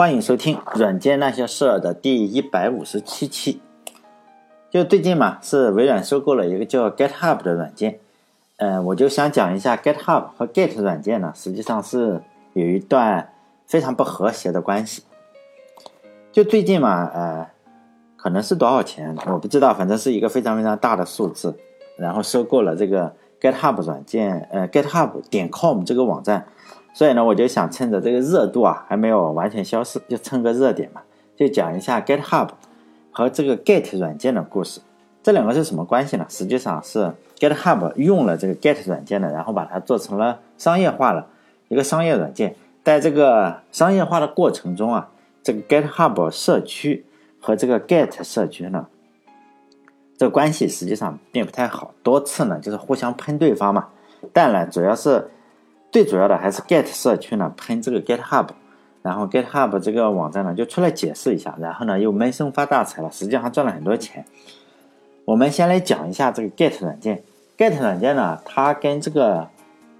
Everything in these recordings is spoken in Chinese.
欢迎收听《软件那些事儿》的第一百五十七期。就最近嘛，是微软收购了一个叫 GitHub 的软件，呃，我就想讲一下 GitHub 和 Git 软件呢，实际上是有一段非常不和谐的关系。就最近嘛，呃，可能是多少钱我不知道，反正是一个非常非常大的数字，然后收购了这个 GitHub 软件，呃，GitHub 点 com 这个网站。所以呢，我就想趁着这个热度啊还没有完全消失，就蹭个热点嘛，就讲一下 GitHub 和这个 Git 软件的故事。这两个是什么关系呢？实际上是 GitHub 用了这个 Git 软件的，然后把它做成了商业化了一个商业软件。在这个商业化的过程中啊，这个 GitHub 社区和这个 Git 社区呢，这关系实际上并不太好，多次呢就是互相喷对方嘛。但呢，主要是。最主要的还是 Git 社区呢喷这个 GitHub，然后 GitHub 这个网站呢就出来解释一下，然后呢又闷声发大财了，实际上赚了很多钱。我们先来讲一下这个 Git 软件，Git 软件呢它跟这个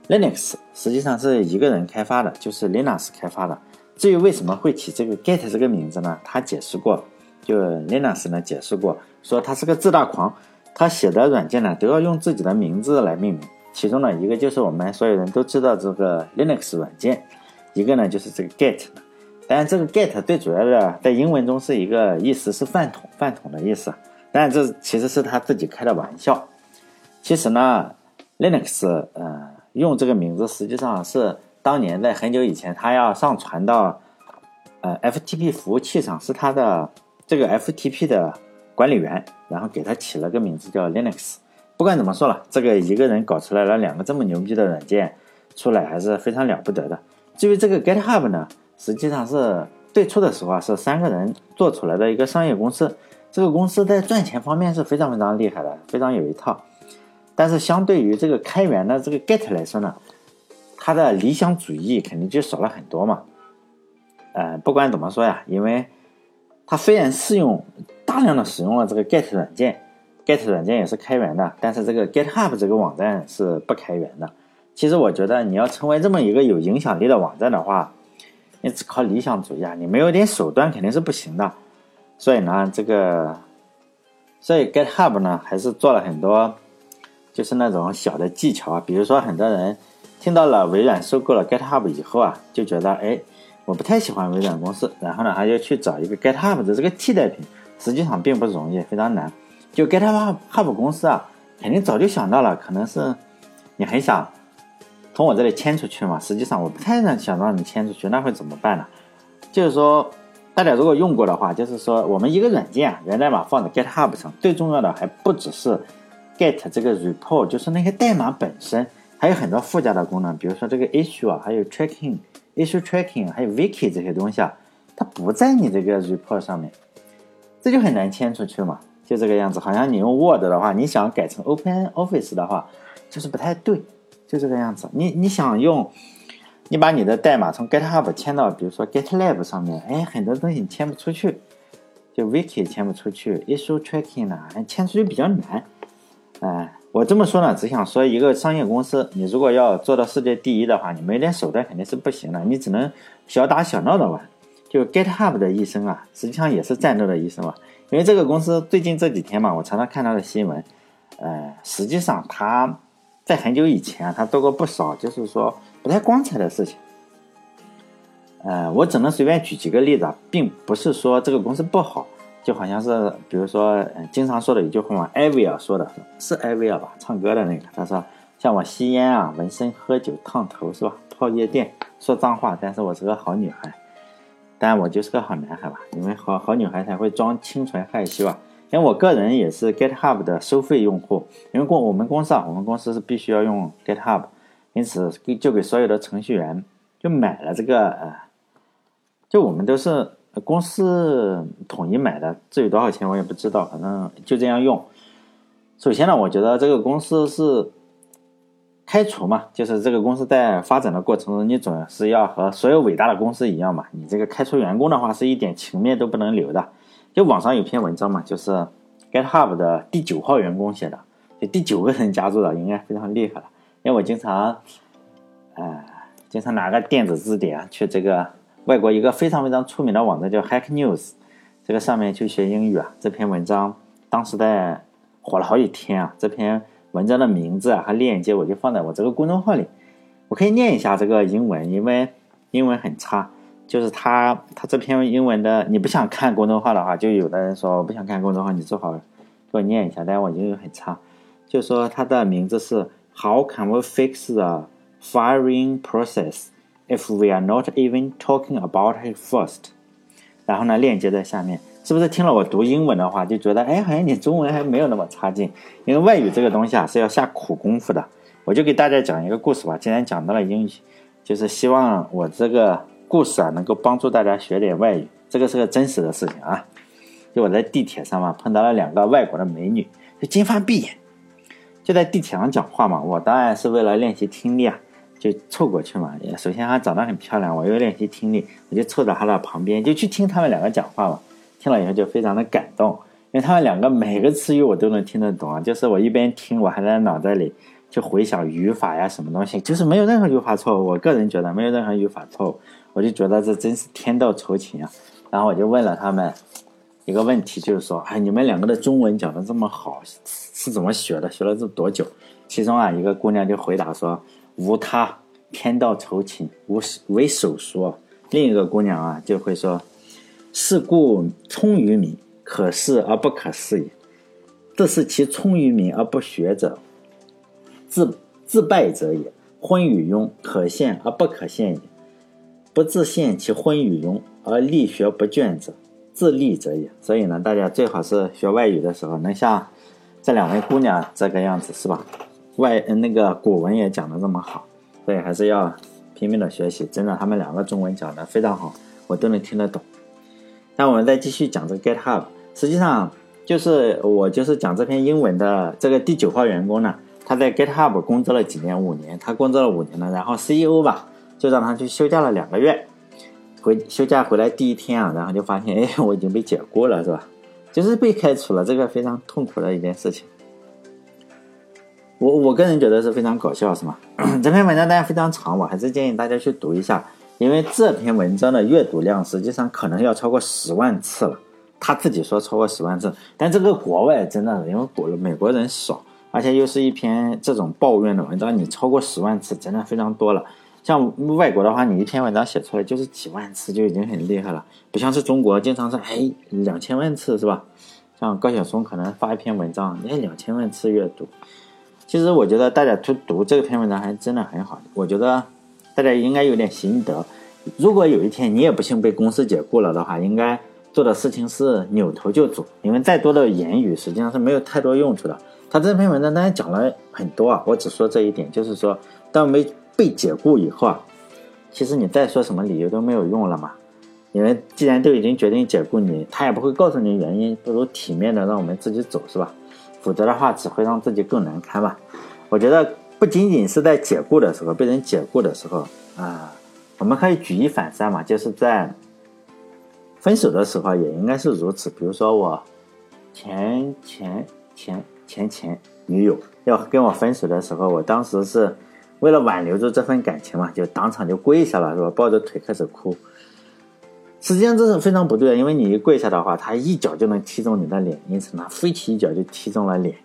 Linux 实际上是一个人开发的，就是 Linux 开发的。至于为什么会起这个 Git 这个名字呢？他解释过，就 Linux 呢解释过，说他是个自大狂，他写的软件呢都要用自己的名字来命名。其中呢，一个就是我们所有人都知道这个 Linux 软件，一个呢就是这个 Git。当然，这个 Git 最主要的在英文中是一个意思是饭桶，饭桶的意思。但，这其实是他自己开的玩笑。其实呢，Linux 呃用这个名字实际上是当年在很久以前，他要上传到呃 FTP 服务器上，是他的这个 FTP 的管理员，然后给他起了个名字叫 Linux。不管怎么说了，这个一个人搞出来了两个这么牛逼的软件出来，还是非常了不得的。至于这个 GitHub 呢，实际上是最初的时候啊，是三个人做出来的一个商业公司。这个公司在赚钱方面是非常非常厉害的，非常有一套。但是相对于这个开源的这个 Git 来说呢，它的理想主义肯定就少了很多嘛。呃，不管怎么说呀，因为它虽然适用大量的使用了这个 Git 软件。Git 软件也是开源的，但是这个 GitHub 这个网站是不开源的。其实我觉得你要成为这么一个有影响力的网站的话，你只靠理想主义啊，你没有点手段肯定是不行的。所以呢，这个，所以 GitHub 呢还是做了很多，就是那种小的技巧啊。比如说，很多人听到了微软收购了 GitHub 以后啊，就觉得哎，我不太喜欢微软公司，然后呢，还要去找一个 GitHub 的这个替代品，实际上并不容易，非常难。就 GitHub 公司啊，肯定早就想到了，可能是你很想从我这里迁出去嘛。实际上我不太能想让你迁出去，那会怎么办呢？就是说，大家如果用过的话，就是说我们一个软件啊，源代码放在 GitHub 上，最重要的还不只是 get 这个 report，就是那些代码本身，还有很多附加的功能，比如说这个 issue 啊，还有 tracking、issue tracking，还有 wiki 这些东西啊，它不在你这个 report 上面，这就很难迁出去嘛。就这个样子，好像你用 Word 的话，你想改成 Open Office 的话，就是不太对，就这个样子。你你想用，你把你的代码从 GitHub 迁到，比如说 GitLab 上面，哎，很多东西你迁不出去，就 Wiki 迁不出去，Issue Tracking 呢，迁出去比较难。哎，我这么说呢，只想说一个商业公司，你如果要做到世界第一的话，你没点手段肯定是不行的，你只能小打小闹的玩。就 GitHub 的一生啊，实际上也是战斗的一生嘛。因为这个公司最近这几天嘛，我常常看到的新闻，呃，实际上他在很久以前啊他做过不少，就是说不太光彩的事情。呃，我只能随便举几个例子，并不是说这个公司不好，就好像是比如说经常说的一句话嘛，艾薇儿说的是艾薇儿吧，唱歌的那个，他说像我吸烟啊、纹身、喝酒、烫头是吧？泡夜店、说脏话，但是我是个好女孩。但我就是个好男孩吧，因为好好女孩才会装清纯害羞啊。因为我个人也是 GitHub 的收费用户，因为公我们公司啊，我们公司是必须要用 GitHub，因此就给所有的程序员就买了这个呃，就我们都是公司统一买的，至于多少钱我也不知道，反正就这样用。首先呢，我觉得这个公司是。开除嘛，就是这个公司在发展的过程中，你总是要和所有伟大的公司一样嘛。你这个开除员工的话，是一点情面都不能留的。就网上有篇文章嘛，就是 GitHub 的第九号员工写的，就第九个人加入了，应该非常厉害了。因为我经常，呃，经常拿个电子字典去这个外国一个非常非常出名的网站叫 Hack News，这个上面去学英语啊。这篇文章当时在火了好几天啊。这篇文章的名字啊和链接我就放在我这个公众号里，我可以念一下这个英文，因为英文很差。就是他他这篇英文的，你不想看公众号的话，就有的人说我不想看公众号，你最好给我念一下。但我英语很差，就说它的名字是 How can we fix the firing process if we are not even talking about it first？然后呢，链接在下面，是不是听了我读英文的话，就觉得哎，好像你中文还没有那么差劲？因为外语这个东西啊是要下苦功夫的。我就给大家讲一个故事吧。既然讲到了英语，就是希望我这个。故事啊，能够帮助大家学点外语，这个是个真实的事情啊。就我在地铁上嘛，碰到了两个外国的美女，就金发碧眼，就在地铁上讲话嘛。我当然是为了练习听力啊，就凑过去嘛。首先她长得很漂亮，我又练习听力，我就凑到她的旁边，就去听他们两个讲话嘛。听了以后就非常的感动，因为他们两个每个词语我都能听得懂啊。就是我一边听，我还在脑袋里就回想语法呀，什么东西，就是没有任何语法错误。我个人觉得没有任何语法错误。我就觉得这真是天道酬勤啊！然后我就问了他们一个问题，就是说，哎，你们两个的中文讲的这么好，是怎么学的？学了这多久？其中啊，一个姑娘就回答说：“无他，天道酬勤，无为手说。”另一个姑娘啊，就会说：“是故聪于民，可视而不可视也；这是其聪于民而不学者，自自败者也。昏与庸，可陷而不可陷也。”不自陷其昏与庸而力学不倦者，自立者也。所以呢，大家最好是学外语的时候，能像这两位姑娘这个样子，是吧？外那个古文也讲的这么好，所以还是要拼命的学习。真的，他们两个中文讲的非常好，我都能听得懂。那我们再继续讲这个 GitHub，实际上就是我就是讲这篇英文的这个第九号员工呢，他在 GitHub 工作了几年？五年，他工作了五年了，然后 CEO 吧。就让他去休假了两个月，回休假回来第一天啊，然后就发现，哎，我已经被解雇了，是吧？就是被开除了，这个非常痛苦的一件事情。我我个人觉得是非常搞笑，是吗？这篇文章当然非常长，我还是建议大家去读一下，因为这篇文章的阅读量实际上可能要超过十万次了。他自己说超过十万次，但这个国外真的，因为国美国人少，而且又是一篇这种抱怨的文章，你超过十万次真的非常多了。像外国的话，你一篇文章写出来就是几万次就已经很厉害了，不像是中国经常是哎两千万次是吧？像高晓松可能发一篇文章，哎两千万次阅读。其实我觉得大家去读这篇文章还真的很好，我觉得大家应该有点心得。如果有一天你也不幸被公司解雇了的话，应该做的事情是扭头就走，因为再多的言语实际上是没有太多用处的。他这篇文章当然讲了很多啊，我只说这一点，就是说当没。被解雇以后啊，其实你再说什么理由都没有用了嘛，因为既然都已经决定解雇你，他也不会告诉你原因，不如体面的让我们自己走，是吧？否则的话只会让自己更难堪嘛。我觉得不仅仅是在解雇的时候，被人解雇的时候啊，我们可以举一反三嘛，就是在分手的时候也应该是如此。比如说我前前前前前女友要跟我分手的时候，我当时是。为了挽留住这份感情嘛，就当场就跪下了，是吧？抱着腿开始哭。实际上这是非常不对的，因为你一跪下的话，他一脚就能踢中你的脸，因此呢，飞起一脚就踢中了脸。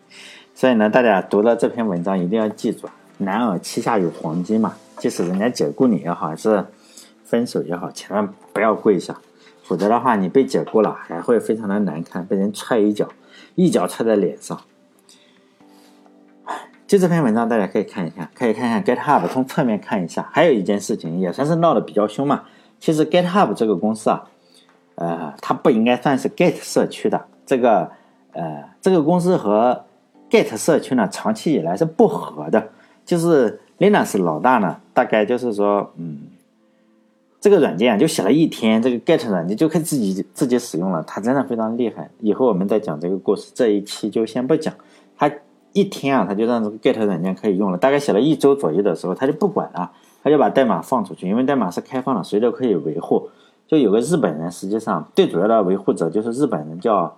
所以呢，大家读了这篇文章一定要记住，男儿膝下有黄金嘛。即使人家解雇你也好，还是分手也好，千万不要跪下，否则的话，你被解雇了还会非常的难看，被人踹一脚，一脚踹在脸上。就这篇文章，大家可以看一下，可以看看 GitHub，从侧面看一下。还有一件事情，也算是闹得比较凶嘛。其实 GitHub 这个公司啊，呃，它不应该算是 Git 社区的。这个，呃，这个公司和 Git 社区呢，长期以来是不和的。就是 Linux 老大呢，大概就是说，嗯，这个软件就写了一天，这个 Git 软件就可以自己自己使用了。它真的非常厉害。以后我们再讲这个故事，这一期就先不讲他。一天啊，他就让这个 Git 软件可以用了。大概写了一周左右的时候，他就不管了，他就把代码放出去，因为代码是开放的，谁都可以维护。就有个日本人，实际上最主要的维护者就是日本人，叫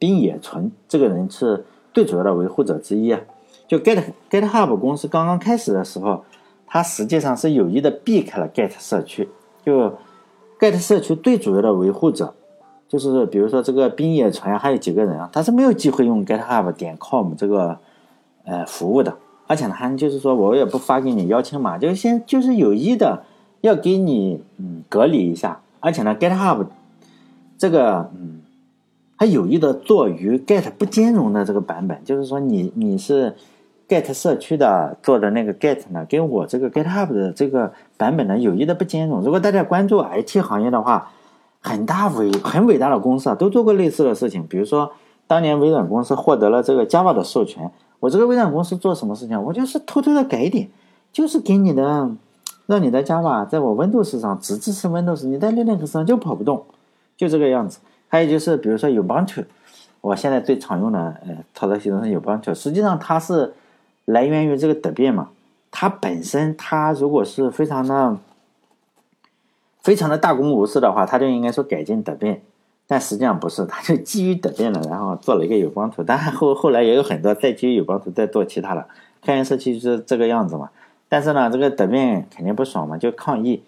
滨野纯，这个人是最主要的维护者之一啊。就 Git GitHub 公司刚刚开始的时候，它实际上是有意的避开了 Git 社区，就 Get 社区最主要的维护者，就是比如说这个冰野传还有几个人啊，他是没有机会用 GitHub 点 com 这个呃服务的，而且呢，还就是说我也不发给你邀请码，就先就是有意的要给你嗯隔离一下，而且呢，GitHub 这个嗯。它有意的做与 Get 不兼容的这个版本，就是说你你是 Get 社区的做的那个 Get 呢，跟我这个 GitHub 的这个版本呢有意的不兼容。如果大家关注 IT 行业的话，很大伟很伟大的公司啊，都做过类似的事情。比如说当年微软公司获得了这个 Java 的授权，我这个微软公司做什么事情？我就是偷偷的改点，就是给你的让你的 Java 在我 Windows 上只支持 Windows，你在 Linux 上就跑不动，就这个样子。还有就是，比如说 Ubuntu，我现在最常用的呃操作系统是 Ubuntu。实际上它是来源于这个德变嘛，它本身它如果是非常的非常的大公无私的话，它就应该说改进德变。但实际上不是，它就基于德变了，然后做了一个 Ubuntu。但后后来也有很多再基于 Ubuntu 再做其他的，开源社区就是这个样子嘛。但是呢，这个德变肯定不爽嘛，就抗议。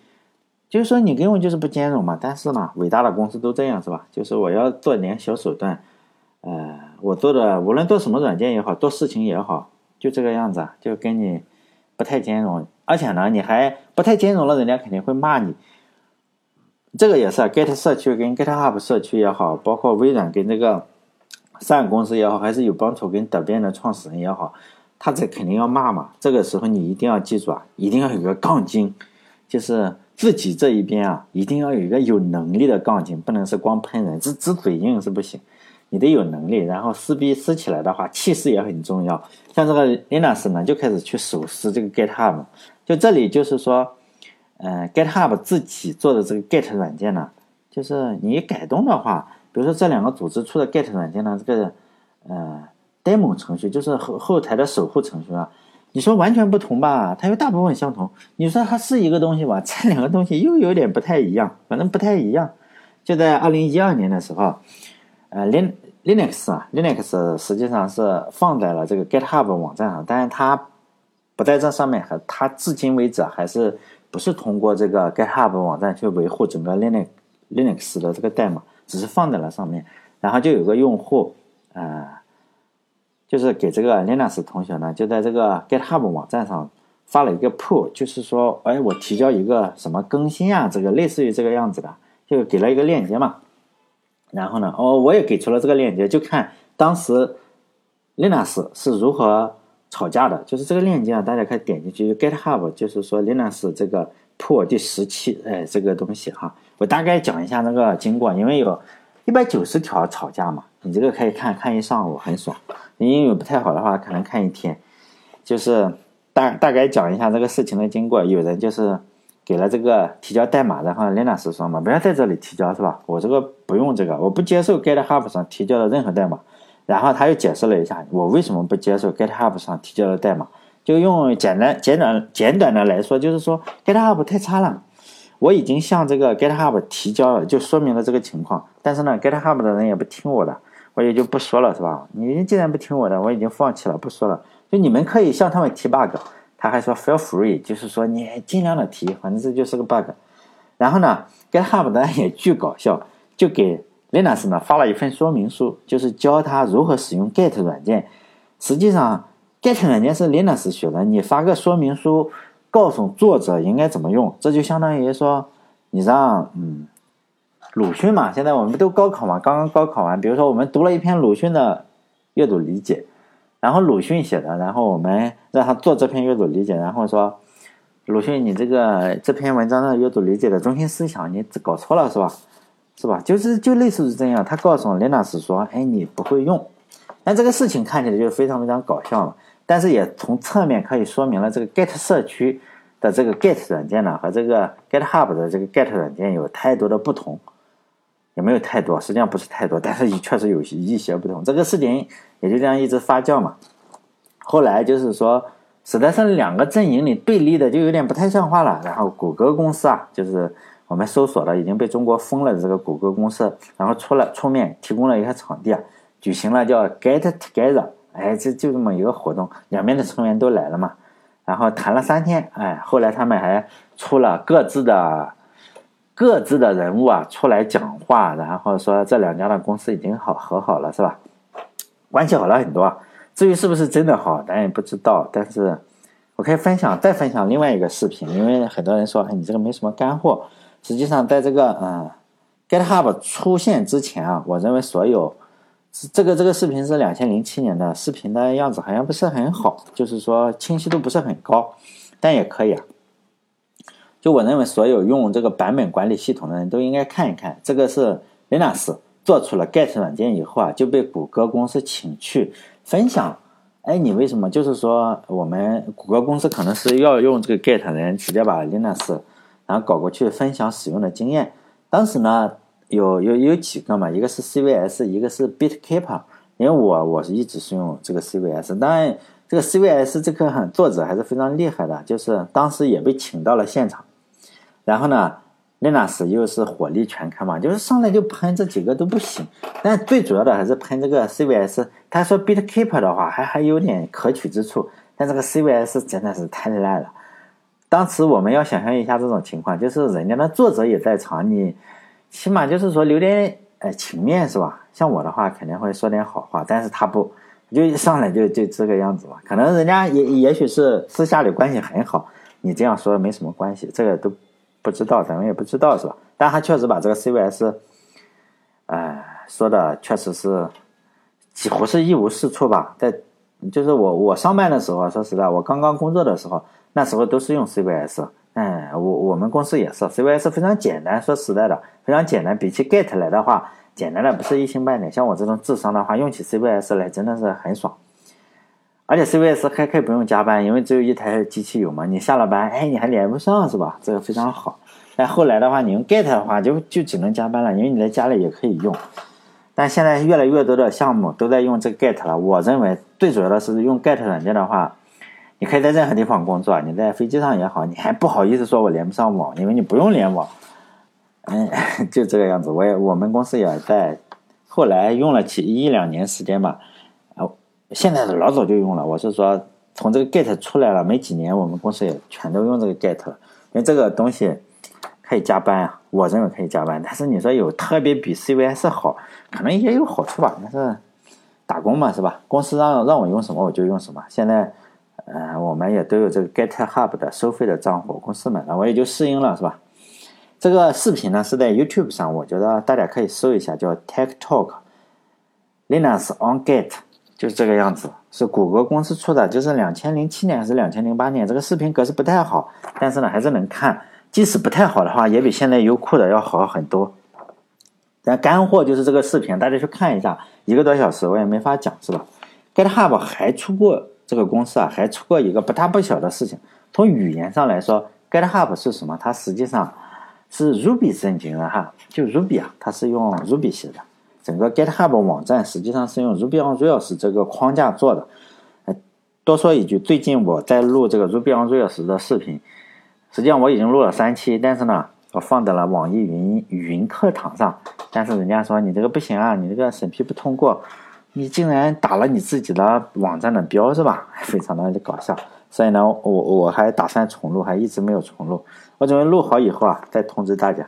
就是说你跟我就是不兼容嘛，但是呢，伟大的公司都这样是吧？就是我要做点小手段，呃，我做的无论做什么软件也好，做事情也好，就这个样子，就跟你不太兼容，而且呢，你还不太兼容了，人家肯定会骂你。这个也是 Get 社区跟 GitHub 社区也好，包括微软跟这个 Sun 公司也好，还是有帮助跟德变的创始人也好，他这肯定要骂嘛。这个时候你一定要记住啊，一定要有个杠精，就是。自己这一边啊，一定要有一个有能力的杠精，不能是光喷人，只只嘴硬是不行，你得有能力。然后撕逼撕起来的话，气势也很重要。像这个 Linus 呢，就开始去手撕这个 GitHub。就这里就是说，嗯，GitHub 自己做的这个 Git 软件呢，就是你改动的话，比如说这两个组织出的 Git 软件呢，这个呃 demo 程序就是后后台的守护程序啊。你说完全不同吧？它又大部分相同。你说它是一个东西吧？这两个东西又有点不太一样，反正不太一样。就在二零一二年的时候，呃，Lin Linux 啊，Linux 实际上是放在了这个 GitHub 网站上，但是它不在这上面，和它至今为止还是不是通过这个 GitHub 网站去维护整个 Linux Linux 的这个代码，只是放在了上面。然后就有个用户，呃。就是给这个 Linus 同学呢，就在这个 GitHub 网站上发了一个 pull，就是说，哎，我提交一个什么更新啊，这个类似于这个样子的，就给了一个链接嘛。然后呢，哦，我也给出了这个链接，就看当时 Linus 是如何吵架的。就是这个链接啊，大家可以点进去，GitHub 就是说 Linus 这个 pull 第十期，哎，这个东西哈，我大概讲一下那个经过，因为有一百九十条吵架嘛，你这个可以看看一上午，很爽。英语不太好的话，可能看一天。就是大大概讲一下这个事情的经过。有人就是给了这个提交代码，然后 Linus 说嘛，不要在这里提交，是吧？我这个不用这个，我不接受 GitHub 上提交的任何代码。然后他又解释了一下，我为什么不接受 GitHub 上提交的代码。就用简单、简短、简短的来说，就是说 GitHub 太差了。我已经向这个 GitHub 提交了，就说明了这个情况。但是呢，GitHub 的人也不听我的。我也就不说了，是吧？你既然不听我的，我已经放弃了，不说了。就你们可以向他们提 bug，他还说 feel free，就是说你尽量的提，反正这就是个 bug。然后呢，GitHub 的也巨搞笑，就给 Linux 呢发了一份说明书，就是教他如何使用 Git 软件。实际上，Git 软件是 Linux 学的，你发个说明书，告诉作者应该怎么用，这就相当于说你让嗯。鲁迅嘛，现在我们不都高考嘛，刚刚高考完。比如说，我们读了一篇鲁迅的阅读理解，然后鲁迅写的，然后我们让他做这篇阅读理解，然后说，鲁迅，你这个这篇文章的阅读理解的中心思想，你搞错了是吧？是吧？就是就类似于这样，他告诉林老师说，哎，你不会用。那这个事情看起来就非常非常搞笑了，但是也从侧面可以说明了这个 Get 社区的这个 Git 软件呢，和这个 GitHub 的这个 Git 软件有太多的不同。也没有太多，实际上不是太多，但是也确实有一些不同。这个事情也就这样一直发酵嘛。后来就是说，实在是两个阵营里对立的就有点不太像话了。然后谷歌公司啊，就是我们搜索的已经被中国封了的这个谷歌公司，然后出了出面提供了一个场地啊，举行了叫 Get Together，哎，这就这么一个活动，两边的成员都来了嘛。然后谈了三天，哎，后来他们还出了各自的。各自的人物啊出来讲话，然后说这两家的公司已经好和好了，是吧？关系好了很多。至于是不是真的好，咱也不知道。但是我可以分享，再分享另外一个视频，因为很多人说，哎，你这个没什么干货。实际上，在这个嗯，GitHub 出现之前啊，我认为所有这个这个视频是两千零七年的视频的样子，好像不是很好，就是说清晰度不是很高，但也可以啊。就我认为，所有用这个版本管理系统的人都应该看一看。这个是 Linux 做出了 Git 软件以后啊，就被谷歌公司请去分享。哎，你为什么？就是说，我们谷歌公司可能是要用这个 Git 人直接把 Linux 然后搞过去分享使用的经验。当时呢，有有有几个嘛，一个是 CVS，一个是 BitKeeper。因为我我是一直是用这个 CVS，当然这个 CVS 这个作者还是非常厉害的，就是当时也被请到了现场。然后呢，Linux 又是火力全开嘛，就是上来就喷这几个都不行。但最主要的还是喷这个 CVS。他说 BitKeeper 的话还还有点可取之处，但这个 CVS 真的是太烂了。当时我们要想象一下这种情况，就是人家的作者也在场，你起码就是说留点呃情面是吧？像我的话肯定会说点好话，但是他不，就一上来就就这个样子嘛。可能人家也也许是私下里关系很好，你这样说没什么关系，这个都。不知道，咱们也不知道是吧？但他确实把这个 CVS，哎，说的确实是几乎是一无是处吧。在就是我我上班的时候，说实在，我刚刚工作的时候，那时候都是用 CVS。嗯，我我们公司也是 CVS，非常简单。说实在的，非常简单，比起 Git 来的话，简单的不是一星半点。像我这种智商的话，用起 CVS 来真的是很爽。而且 CVS 还可以不用加班，因为只有一台机器有嘛。你下了班，哎，你还连不上是吧？这个非常好。但后来的话，你用 Git 的话，就就只能加班了，因为你在家里也可以用。但现在越来越多的项目都在用这个 Git 了。我认为最主要的是用 Git 软件的话，你可以在任何地方工作，你在飞机上也好，你还不好意思说我连不上网，因为你不用连网。嗯，就这个样子。我也我们公司也在后来用了几一两年时间吧。现在是老早就用了，我是说从这个 Git 出来了没几年，我们公司也全都用这个 Git 了，因为这个东西可以加班啊，我认为可以加班。但是你说有特别比 CVS 好，可能也有好处吧。但是打工嘛，是吧？公司让让我用什么我就用什么。现在，呃，我们也都有这个 GitHub 的收费的账户，公司买了，我也就适应了，是吧？这个视频呢是在 YouTube 上，我觉得大家可以搜一下，叫 Tech Talk Linux on Git。就是这个样子，是谷歌公司出的，就是两千零七年还是两千零八年，这个视频格式不太好，但是呢还是能看。即使不太好的话，也比现在优酷的要好很多。但干货就是这个视频，大家去看一下，一个多小时我也没法讲，是吧？GitHub 还出过这个公司啊，还出过一个不大不小的事情。从语言上来说，GitHub 是什么？它实际上是 Ruby 引擎的哈，就 Ruby 啊，它是用 Ruby 写的。整个 GitHub 网站实际上是用 Ruby on Rails 这个框架做的。多说一句，最近我在录这个 Ruby on Rails 的视频，实际上我已经录了三期，但是呢，我放在了网易云云课堂上。但是人家说你这个不行啊，你这个审批不通过，你竟然打了你自己的网站的标是吧？非常的搞笑。所以呢，我我还打算重录，还一直没有重录。我准备录好以后啊，再通知大家。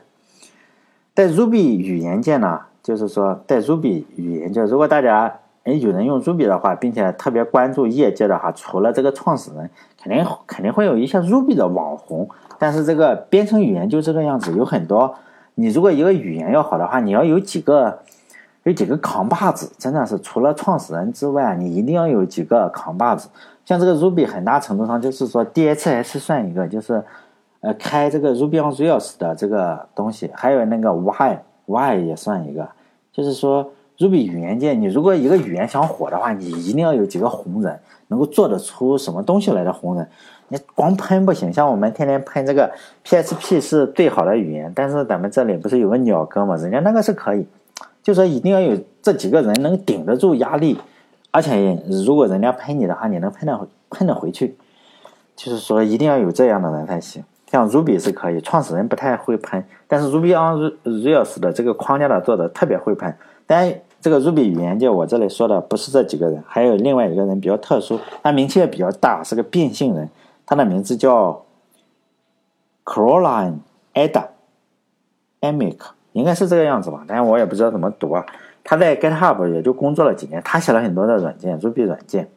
在 Ruby 语言界呢。就是说，在 Ruby 语言，就如果大家哎有人用 Ruby 的话，并且特别关注业界的话，除了这个创始人，肯定肯定会有一些 Ruby 的网红。但是这个编程语言就这个样子，有很多。你如果一个语言要好的话，你要有几个有几个扛把子，真的是除了创始人之外，你一定要有几个扛把子。像这个 Ruby 很大程度上就是说 DHS 算一个，就是呃开这个 Ruby on Rails 的这个东西，还有那个 Y Y 也算一个。就是说，Ruby 语言界，你如果一个语言想火的话，你一定要有几个红人，能够做得出什么东西来的红人。你光喷不行，像我们天天喷这个 PHP 是最好的语言，但是咱们这里不是有个鸟哥吗？人家那个是可以，就说一定要有这几个人能顶得住压力，而且如果人家喷你的话，你能喷得喷得回去。就是说，一定要有这样的人才行。像 Ruby 是可以，创始人不太会喷，但是 Ruby on Rails 的这个框架的做的特别会喷。但这个 Ruby 语言就我这里说的不是这几个人，还有另外一个人比较特殊，他名气也比较大，是个变性人，他的名字叫 Caroline Ada。Amic，应该是这个样子吧，但是我也不知道怎么读啊。他在 GitHub 也就工作了几年，他写了很多的软件，Ruby 软件。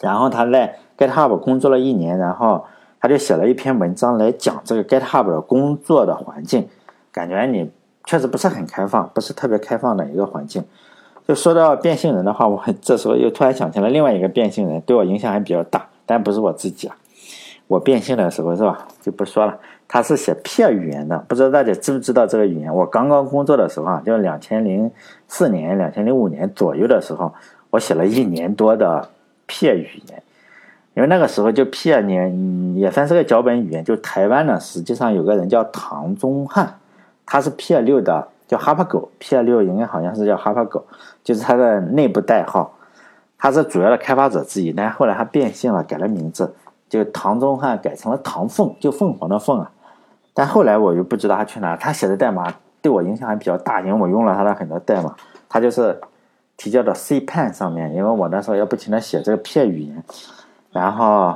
然后他在 GitHub 工作了一年，然后他就写了一篇文章来讲这个 GitHub 的工作的环境，感觉你确实不是很开放，不是特别开放的一个环境。就说到变性人的话，我 这时候又突然想起了另外一个变性人，对我影响还比较大，但不是我自己啊。我变性的时候是吧？就不说了。他是写 P 语言的，不知道大家知不知道这个语言？我刚刚工作的时候啊，就两千零四年、两千零五年左右的时候，我写了一年多的 P 语言。因为那个时候就 P 年也算是个脚本语言。就台湾呢，实际上有个人叫唐宗汉，他是 P 六的，叫哈巴狗。P 六应该好像是叫哈巴狗，就是他的内部代号。他是主要的开发者之一，但后来他变性了，改了名字。就唐宗汉改成了唐凤，就凤凰的凤啊。但后来我就不知道他去哪。他写的代码对我影响还比较大，因为我用了他的很多代码。他就是提交到 Cpan 上面，因为我那时候要不停的写这个片语言，然后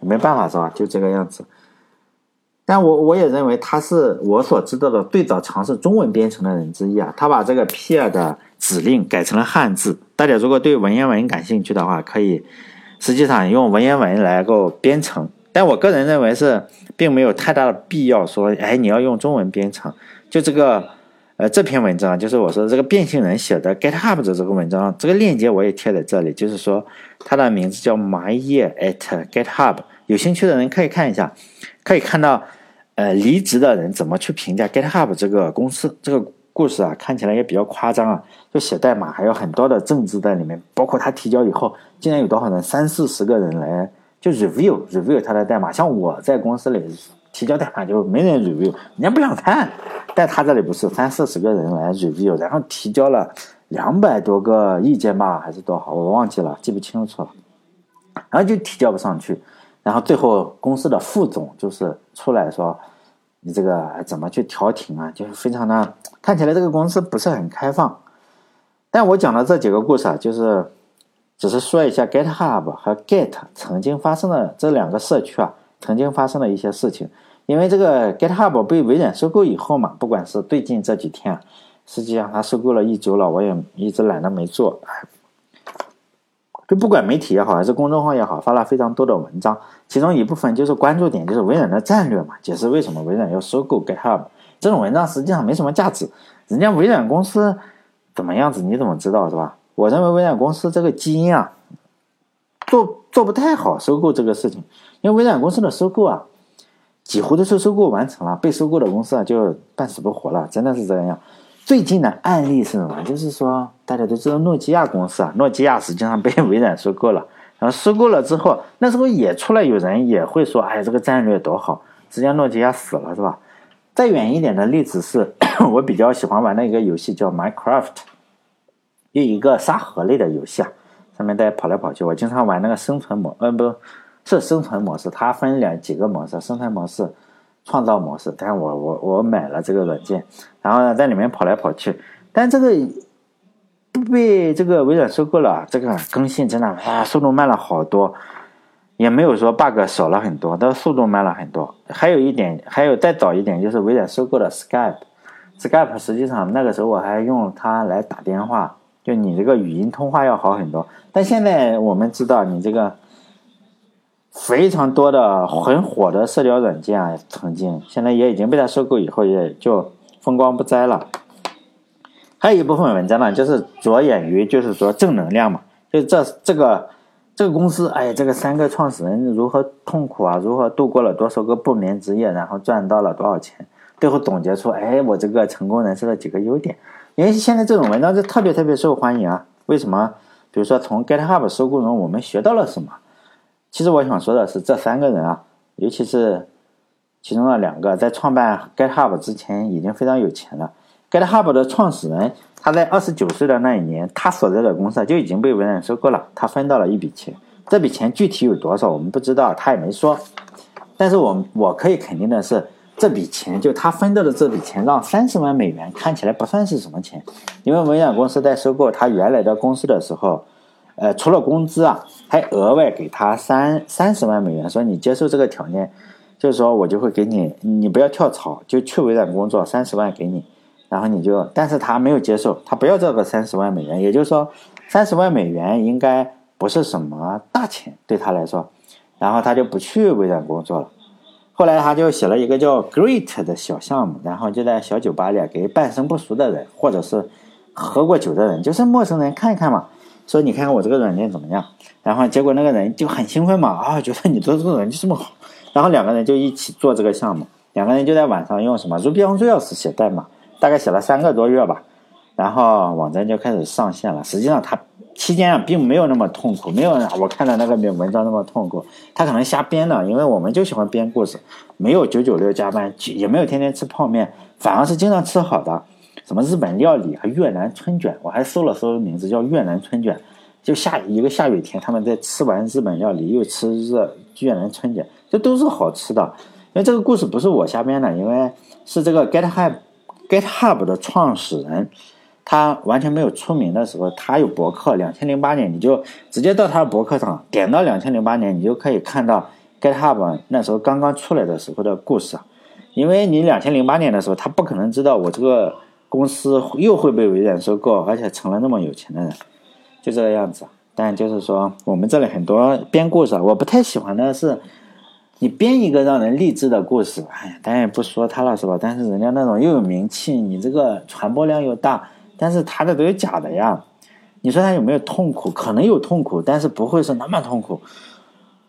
没办法是吧？就这个样子。但我我也认为他是我所知道的最早尝试中文编程的人之一啊。他把这个 p e r 的指令改成了汉字。大家如果对文言文感兴趣的话，可以。实际上用文言文来够编程，但我个人认为是并没有太大的必要说，哎，你要用中文编程。就这个，呃，这篇文章就是我说这个变性人写的 GitHub 的这个文章，这个链接我也贴在这里，就是说他的名字叫 MyYear at GitHub，有兴趣的人可以看一下，可以看到，呃，离职的人怎么去评价 GitHub 这个公司这个。故事啊，看起来也比较夸张啊，就写代码还有很多的政治在里面，包括他提交以后，竟然有多少人，三四十个人来就 review review 他的代码。像我在公司里提交代码就没人 review，人家不想看。但他这里不是三四十个人来 review，然后提交了两百多个意见吧，还是多少，我忘记了，记不清楚了。然后就提交不上去，然后最后公司的副总就是出来说。你这个怎么去调停啊？就是非常的看起来这个公司不是很开放。但我讲的这几个故事啊，就是 只是说一下 GitHub 和 Git 曾经发生的这两个社区啊，曾经发生的一些事情。因为这个 GitHub 被微软收购以后嘛，不管是最近这几天，实际上它收购了一周了，我也一直懒得没做。就不管媒体也好，还是公众号也好，发了非常多的文章，其中一部分就是关注点，就是微软的战略嘛，解释为什么微软要收购 GitHub。这种文章实际上没什么价值，人家微软公司怎么样子，你怎么知道是吧？我认为微软公司这个基因啊，做做不太好收购这个事情，因为微软公司的收购啊，几乎都是收购完成了，被收购的公司啊就半死不活了，真的是这样。最近的案例是什么？就是说，大家都知道诺基亚公司啊，诺基亚实际上被 微软收购了。然后收购了之后，那时候也出来有人也会说：“哎，这个战略多好！”实际上，诺基亚死了，是吧？再远一点的例子是，我比较喜欢玩的一个游戏叫《Minecraft》，有一个沙盒类的游戏啊，上面大家跑来跑去。我经常玩那个生存模，呃，不是生存模式，它分两几个模式，生存模式。创造模式，但我我我买了这个软件，然后呢在里面跑来跑去，但这个不被这个微软收购了，这个更新真的啊速度慢了好多，也没有说 bug 少了很多，但速度慢了很多。还有一点，还有再早一点就是微软收购了 Skype，Skype 实际上那个时候我还用它来打电话，就你这个语音通话要好很多，但现在我们知道你这个。非常多的很火的社交软件啊，曾经现在也已经被他收购以后，也就风光不再了。还有一部分文章呢，就是着眼于就是说正能量嘛，就这这个这个公司，哎，这个三个创始人如何痛苦啊，如何度过了多少个不眠之夜，然后赚到了多少钱，最后总结出，哎，我这个成功人士的几个优点。因为现在这种文章就特别特别受欢迎啊。为什么？比如说从 GitHub 收购中我们学到了什么？其实我想说的是，这三个人啊，尤其是其中的两个，在创办 GitHub 之前已经非常有钱了。GitHub 的创始人，他在二十九岁的那一年，他所在的公司就已经被微软收购了，他分到了一笔钱。这笔钱具体有多少，我们不知道，他也没说。但是我我可以肯定的是，这笔钱就他分到的这笔钱，让三十万美元看起来不算是什么钱，因为微软公司在收购他原来的公司的时候。呃，除了工资啊，还额外给他三三十万美元，说你接受这个条件，就是说我就会给你，你不要跳槽，就去微软工作，三十万给你，然后你就，但是他没有接受，他不要这个三十万美元，也就是说，三十万美元应该不是什么大钱对他来说，然后他就不去微软工作了。后来他就写了一个叫 Great 的小项目，然后就在小酒吧里给半生不熟的人，或者是喝过酒的人，就是陌生人看一看嘛，说你看看我这个软件怎么样，然后结果那个人就很兴奋嘛，啊，觉得你做这个软件这么好。然后两个人就一起做这个项目，两个人就在晚上用什么 Ruby on Rails 写代码，大概写了三个多月吧，然后网站就开始上线了。实际上他期间啊并没有那么痛苦，没有我看到那个文章那么痛苦，他可能瞎编的，因为我们就喜欢编故事，没有九九六加班，也没有天天吃泡面，反而是经常吃好的，什么日本料理和越南春卷，我还搜了搜名字叫越南春卷，就下一个下雨天，他们在吃完日本料理又吃热越南春卷。这都是好吃的，因为这个故事不是我瞎编的，因为是这个 GitHub GitHub 的创始人，他完全没有出名的时候，他有博客。两千零八年，你就直接到他的博客上点到两千零八年，你就可以看到 GitHub 那时候刚刚出来的时候的故事。因为你两千零八年的时候，他不可能知道我这个公司又会被微软收购，而且成了那么有钱的人，就这个样子。但就是说，我们这里很多编故事，我不太喜欢的是。你编一个让人励志的故事，哎呀，咱也不说他了，是吧？但是人家那种又有名气，你这个传播量又大，但是他的都是假的呀。你说他有没有痛苦？可能有痛苦，但是不会是那么痛苦。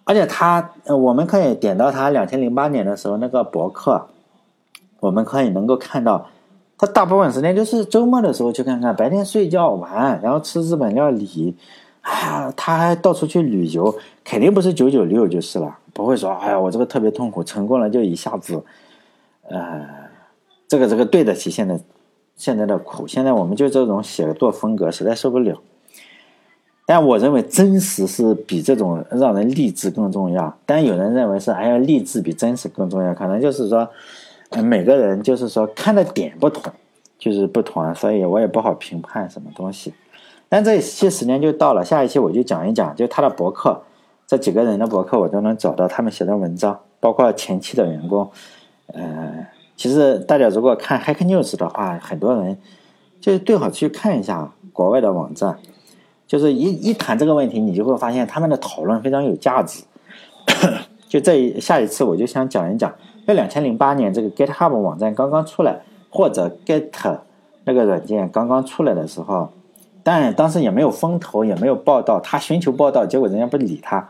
而且他，我们可以点到他两千零八年的时候那个博客，我们可以能够看到，他大部分时间就是周末的时候去看看，白天睡觉玩，然后吃日本料理，啊，他还到处去旅游，肯定不是九九六就是了。不会说，哎呀，我这个特别痛苦，成功了就一下子，呃，这个这个对得起现在现在的苦。现在我们就这种写作风格实在受不了。但我认为真实是比这种让人励志更重要。但有人认为是，哎呀，励志比真实更重要。可能就是说，每个人就是说看的点不同，就是不同，所以我也不好评判什么东西。但这一期时间就到了，下一期我就讲一讲，就他的博客。这几个人的博客我都能找到他们写的文章，包括前期的员工。呃，其实大家如果看 Hack News 的话，很多人就是最好去看一下国外的网站。就是一一谈这个问题，你就会发现他们的讨论非常有价值。就这一下一次，我就想讲一讲，在两千零八年这个 GitHub 网站刚刚出来，或者 Git 那个软件刚刚出来的时候。但当时也没有风投，也没有报道。他寻求报道，结果人家不理他。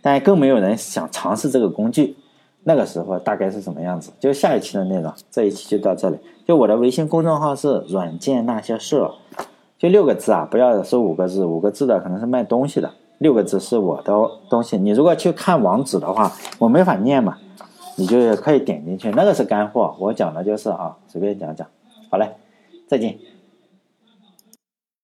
但更没有人想尝试这个工具。那个时候大概是什么样子？就下一期的内容，这一期就到这里。就我的微信公众号是“软件那些事”，就六个字啊，不要说五个字。五个字的可能是卖东西的，六个字是我的东西。你如果去看网址的话，我没法念嘛，你就可以点进去。那个是干货，我讲的就是啊，随便讲讲。好嘞，再见。